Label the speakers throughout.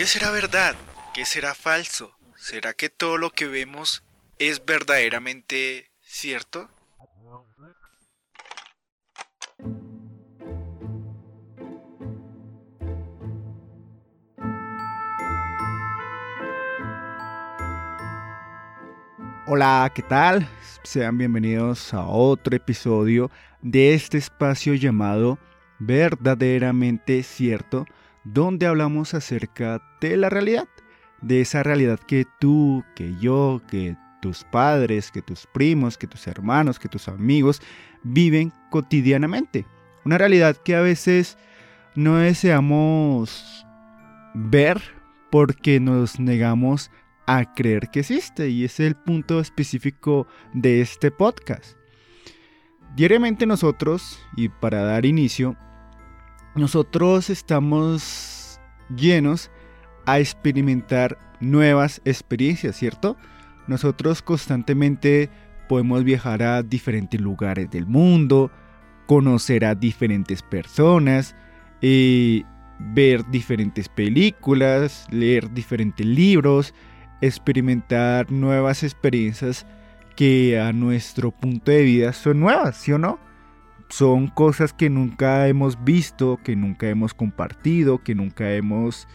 Speaker 1: ¿Qué será verdad? ¿Qué será falso? ¿Será que todo lo que vemos es verdaderamente cierto?
Speaker 2: Hola, ¿qué tal? Sean bienvenidos a otro episodio de este espacio llamado Verdaderamente Cierto, donde hablamos acerca de la realidad, de esa realidad que tú, que yo, que tus padres, que tus primos, que tus hermanos, que tus amigos viven cotidianamente. Una realidad que a veces no deseamos ver porque nos negamos a creer que existe y es el punto específico de este podcast. Diariamente nosotros, y para dar inicio, nosotros estamos llenos a experimentar nuevas experiencias, ¿cierto? Nosotros constantemente podemos viajar a diferentes lugares del mundo, conocer a diferentes personas, y ver diferentes películas, leer diferentes libros, experimentar nuevas experiencias que a nuestro punto de vida son nuevas, ¿sí o no? Son cosas que nunca hemos visto, que nunca hemos compartido, que nunca hemos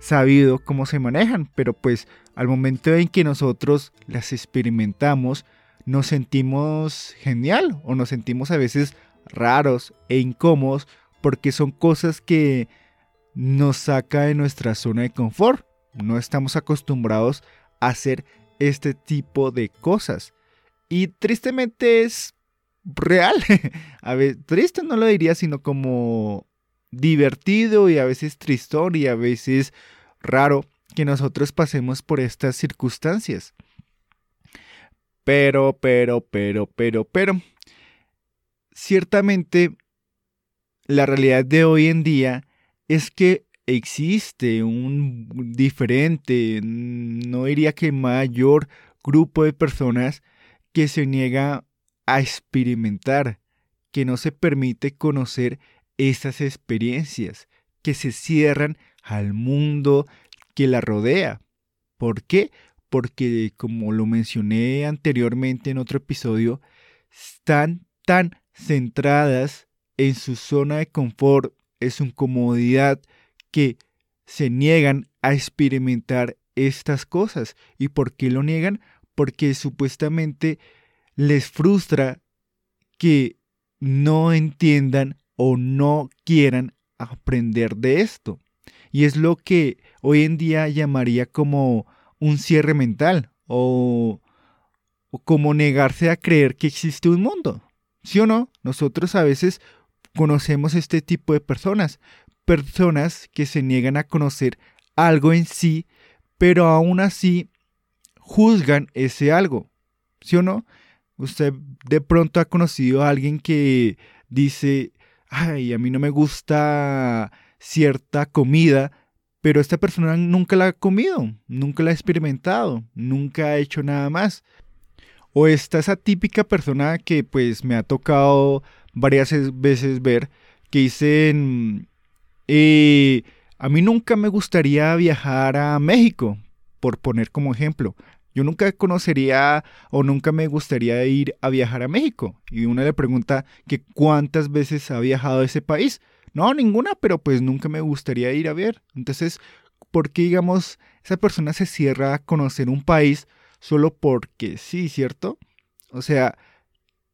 Speaker 2: sabido cómo se manejan, pero pues al momento en que nosotros las experimentamos, nos sentimos genial o nos sentimos a veces raros e incómodos porque son cosas que nos saca de nuestra zona de confort no estamos acostumbrados a hacer este tipo de cosas. Y tristemente es real. a ver, triste no lo diría, sino como divertido y a veces tristón y a veces raro que nosotros pasemos por estas circunstancias. Pero, pero, pero, pero, pero, ciertamente la realidad de hoy en día es que existe un diferente, no diría que mayor grupo de personas que se niega a experimentar, que no se permite conocer esas experiencias, que se cierran al mundo que la rodea. ¿Por qué? Porque, como lo mencioné anteriormente en otro episodio, están tan centradas en su zona de confort, en su comodidad, que se niegan a experimentar estas cosas. ¿Y por qué lo niegan? Porque supuestamente les frustra que no entiendan o no quieran aprender de esto. Y es lo que hoy en día llamaría como un cierre mental o, como negarse a creer que existe un mundo. ¿Sí o no? Nosotros a veces conocemos este tipo de personas, personas que se niegan a conocer algo en sí, pero aún así juzgan ese algo. ¿Sí o no? Usted de pronto ha conocido a alguien que dice, ay, a mí no me gusta cierta comida, pero esta persona nunca la ha comido, nunca la ha experimentado, nunca ha hecho nada más. O está esa típica persona que pues me ha tocado varias veces ver, que dicen, y a mí nunca me gustaría viajar a México, por poner como ejemplo. Yo nunca conocería o nunca me gustaría ir a viajar a México. Y uno le pregunta que cuántas veces ha viajado a ese país. No, ninguna, pero pues nunca me gustaría ir a ver. Entonces, ¿por qué digamos esa persona se cierra a conocer un país solo porque sí, ¿cierto? O sea,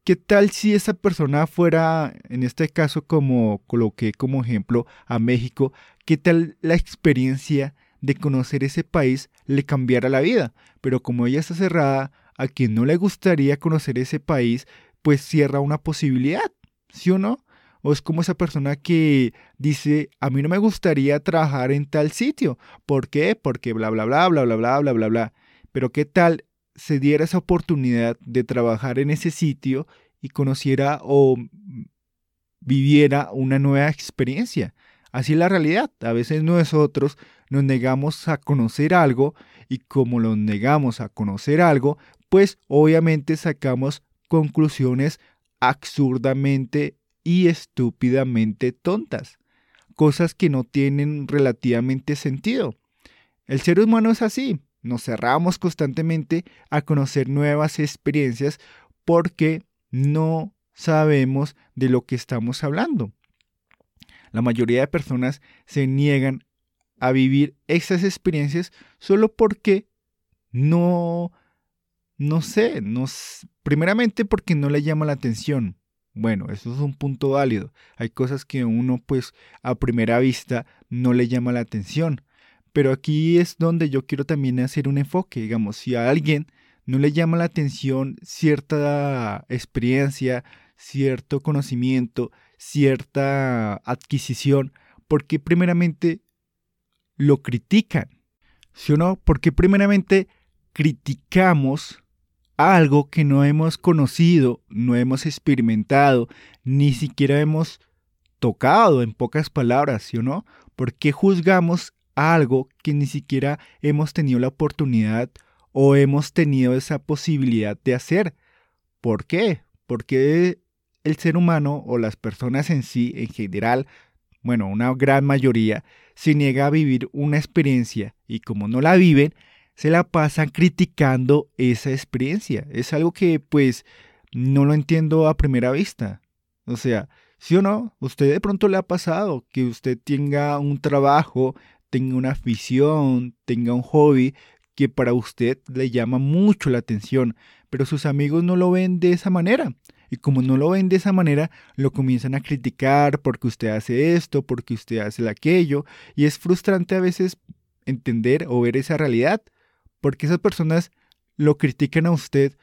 Speaker 2: ¿Qué tal si esa persona fuera, en este caso como coloqué como ejemplo a México, qué tal la experiencia de conocer ese país le cambiara la vida? Pero como ella está cerrada, a quien no le gustaría conocer ese país, pues cierra una posibilidad, ¿sí o no? O es como esa persona que dice, a mí no me gustaría trabajar en tal sitio. ¿Por qué? Porque bla, bla, bla, bla, bla, bla, bla, bla, bla. Pero ¿qué tal se diera esa oportunidad de trabajar en ese sitio y conociera o viviera una nueva experiencia. Así es la realidad. A veces nosotros nos negamos a conocer algo y como nos negamos a conocer algo, pues obviamente sacamos conclusiones absurdamente y estúpidamente tontas. Cosas que no tienen relativamente sentido. El ser humano es así, nos cerramos constantemente a conocer nuevas experiencias porque no sabemos de lo que estamos hablando. La mayoría de personas se niegan a vivir esas experiencias solo porque no, no sé, no, primeramente porque no le llama la atención. Bueno, eso es un punto válido. Hay cosas que uno pues a primera vista no le llama la atención. Pero aquí es donde yo quiero también hacer un enfoque. Digamos, si a alguien no le llama la atención cierta experiencia, cierto conocimiento, cierta adquisición, porque primeramente lo critican. ¿Sí o no? Porque primeramente criticamos algo que no hemos conocido, no hemos experimentado, ni siquiera hemos tocado en pocas palabras, ¿sí o no? ¿Por qué juzgamos algo que ni siquiera hemos tenido la oportunidad o hemos tenido esa posibilidad de hacer? ¿Por qué? Porque el ser humano o las personas en sí, en general, bueno, una gran mayoría, se niega a vivir una experiencia y como no la viven, se la pasan criticando esa experiencia. Es algo que pues no lo entiendo a primera vista. O sea, sí o no, usted de pronto le ha pasado que usted tenga un trabajo, tenga una afición, tenga un hobby que para usted le llama mucho la atención, pero sus amigos no lo ven de esa manera. Y como no lo ven de esa manera, lo comienzan a criticar porque usted hace esto, porque usted hace aquello. Y es frustrante a veces entender o ver esa realidad, porque esas personas lo critican a usted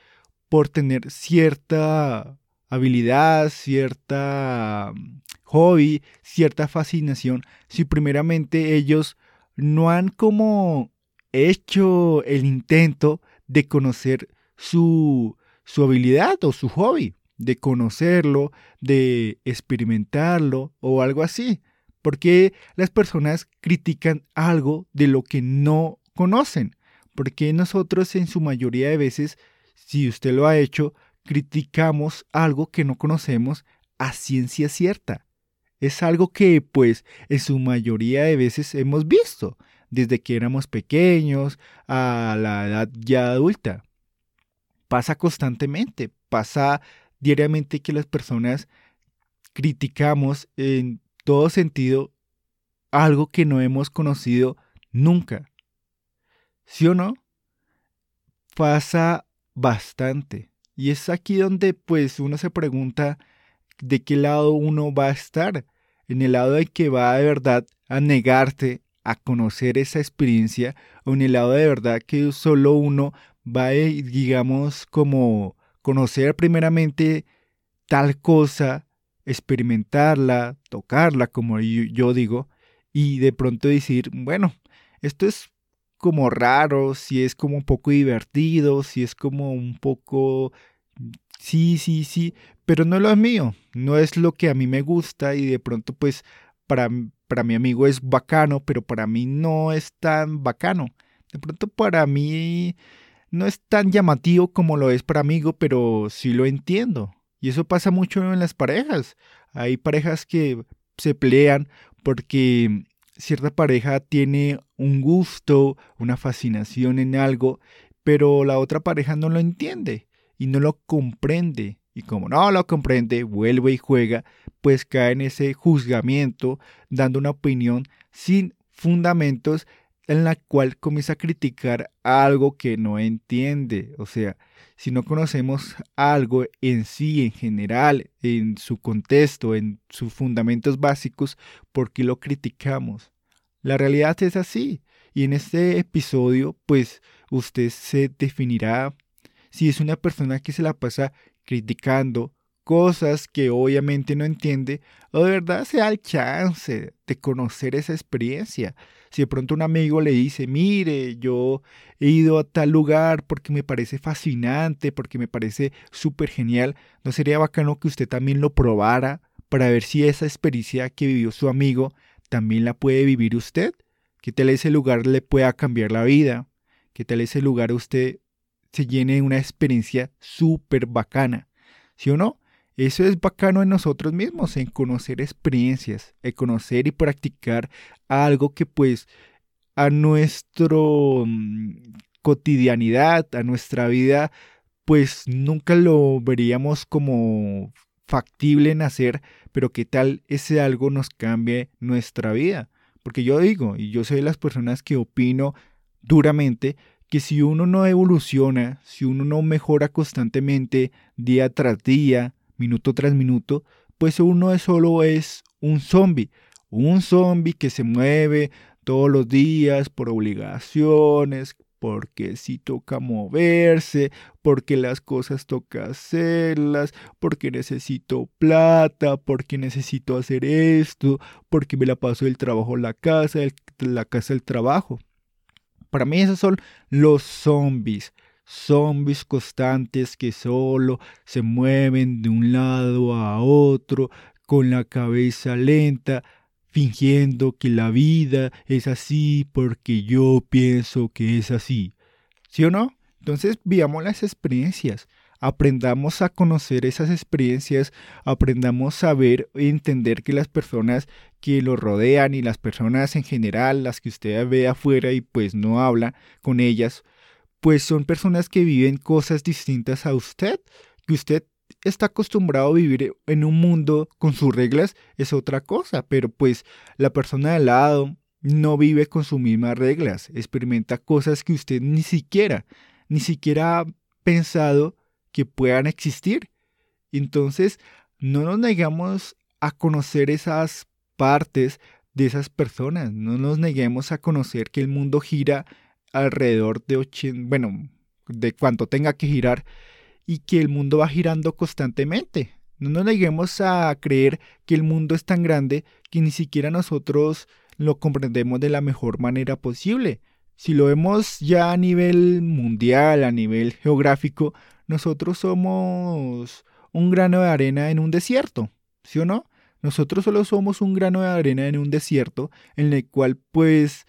Speaker 2: por tener cierta habilidad, cierta mm, hobby, cierta fascinación, si primeramente ellos no han como hecho el intento de conocer su, su habilidad o su hobby de conocerlo, de experimentarlo o algo así. Porque las personas critican algo de lo que no conocen. Porque nosotros en su mayoría de veces, si usted lo ha hecho, criticamos algo que no conocemos a ciencia cierta. Es algo que pues en su mayoría de veces hemos visto desde que éramos pequeños a la edad ya adulta. Pasa constantemente, pasa diariamente que las personas criticamos en todo sentido algo que no hemos conocido nunca. ¿Sí o no? Pasa bastante. Y es aquí donde pues uno se pregunta de qué lado uno va a estar. En el lado de que va de verdad a negarte a conocer esa experiencia o en el lado de verdad que solo uno va, digamos, como conocer primeramente tal cosa, experimentarla, tocarla, como yo digo, y de pronto decir, bueno, esto es como raro, si es como un poco divertido, si es como un poco... Sí, sí, sí, pero no es lo mío, no es lo que a mí me gusta y de pronto pues para, para mi amigo es bacano, pero para mí no es tan bacano. De pronto para mí no es tan llamativo como lo es para amigo, pero sí lo entiendo. Y eso pasa mucho en las parejas. Hay parejas que se pelean porque cierta pareja tiene un gusto, una fascinación en algo, pero la otra pareja no lo entiende y no lo comprende. Y como no lo comprende, vuelve y juega, pues cae en ese juzgamiento, dando una opinión sin fundamentos en la cual comienza a criticar algo que no entiende. O sea, si no conocemos algo en sí, en general, en su contexto, en sus fundamentos básicos, ¿por qué lo criticamos? La realidad es así. Y en este episodio, pues usted se definirá si es una persona que se la pasa criticando, cosas que obviamente no entiende o de verdad se da el chance de conocer esa experiencia. Si de pronto un amigo le dice, mire, yo he ido a tal lugar porque me parece fascinante, porque me parece súper genial, ¿no sería bacano que usted también lo probara para ver si esa experiencia que vivió su amigo también la puede vivir usted? ¿Qué tal ese lugar le pueda cambiar la vida? ¿Qué tal ese lugar usted se llene de una experiencia súper bacana? ¿Sí o no? Eso es bacano en nosotros mismos, en conocer experiencias, en conocer y practicar algo que pues a nuestra mm, cotidianidad, a nuestra vida, pues nunca lo veríamos como factible en hacer, pero qué tal ese algo nos cambie nuestra vida. Porque yo digo, y yo soy de las personas que opino duramente, que si uno no evoluciona, si uno no mejora constantemente día tras día, minuto tras minuto, pues uno solo es un zombie. Un zombie que se mueve todos los días por obligaciones, porque si toca moverse, porque las cosas toca hacerlas, porque necesito plata, porque necesito hacer esto, porque me la paso del trabajo a la casa, la casa al trabajo. Para mí esos son los zombies. Zombies constantes que solo se mueven de un lado a otro con la cabeza lenta, fingiendo que la vida es así porque yo pienso que es así. ¿Sí o no? Entonces vivamos las experiencias, aprendamos a conocer esas experiencias, aprendamos a ver y entender que las personas que lo rodean y las personas en general, las que usted ve afuera y pues no habla con ellas, pues son personas que viven cosas distintas a usted, que usted está acostumbrado a vivir en un mundo con sus reglas es otra cosa, pero pues la persona de al lado no vive con sus mismas reglas, experimenta cosas que usted ni siquiera, ni siquiera ha pensado que puedan existir. Entonces, no nos negamos a conocer esas partes de esas personas. No nos neguemos a conocer que el mundo gira alrededor de 80, bueno, de cuanto tenga que girar y que el mundo va girando constantemente. No nos neguemos a creer que el mundo es tan grande que ni siquiera nosotros lo comprendemos de la mejor manera posible. Si lo vemos ya a nivel mundial, a nivel geográfico, nosotros somos un grano de arena en un desierto, ¿sí o no? Nosotros solo somos un grano de arena en un desierto en el cual pues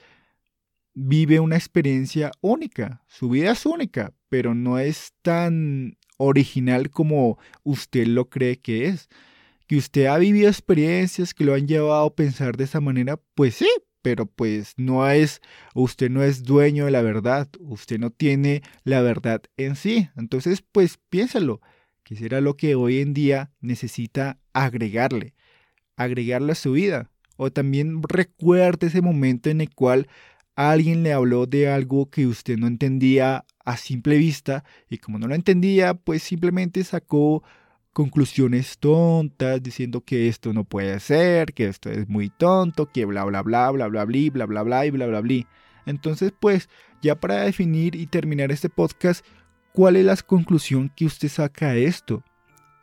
Speaker 2: vive una experiencia única. Su vida es única, pero no es tan original como usted lo cree que es. Que usted ha vivido experiencias que lo han llevado a pensar de esa manera, pues sí, pero pues no es, usted no es dueño de la verdad, usted no tiene la verdad en sí. Entonces, pues piénsalo, que será lo que hoy en día necesita agregarle agregarle a su vida. O también recuerde ese momento en el cual alguien le habló de algo que usted no entendía a simple vista y como no lo entendía, pues simplemente sacó conclusiones tontas diciendo que esto no puede ser, que esto es muy tonto, que bla bla bla bla bla bla bla bla bla y bla bla bla. Entonces, pues, ya para definir y terminar este podcast, ¿cuál es la conclusión que usted saca de esto?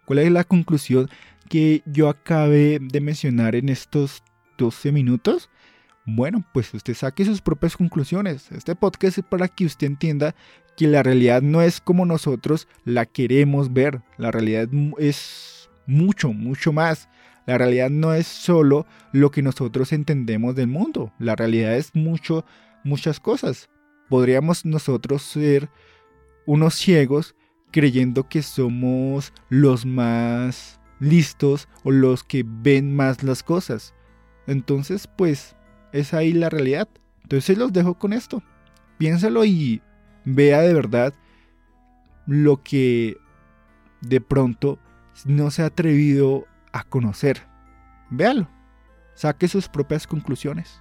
Speaker 2: ¿Cuál es la conclusión que yo acabé de mencionar en estos 12 minutos, bueno, pues usted saque sus propias conclusiones. Este podcast es para que usted entienda que la realidad no es como nosotros la queremos ver. La realidad es mucho, mucho más. La realidad no es solo lo que nosotros entendemos del mundo. La realidad es mucho, muchas cosas. Podríamos nosotros ser unos ciegos creyendo que somos los más listos o los que ven más las cosas. Entonces, pues, es ahí la realidad. Entonces los dejo con esto. Piénsalo y vea de verdad lo que de pronto no se ha atrevido a conocer. Véalo. Saque sus propias conclusiones.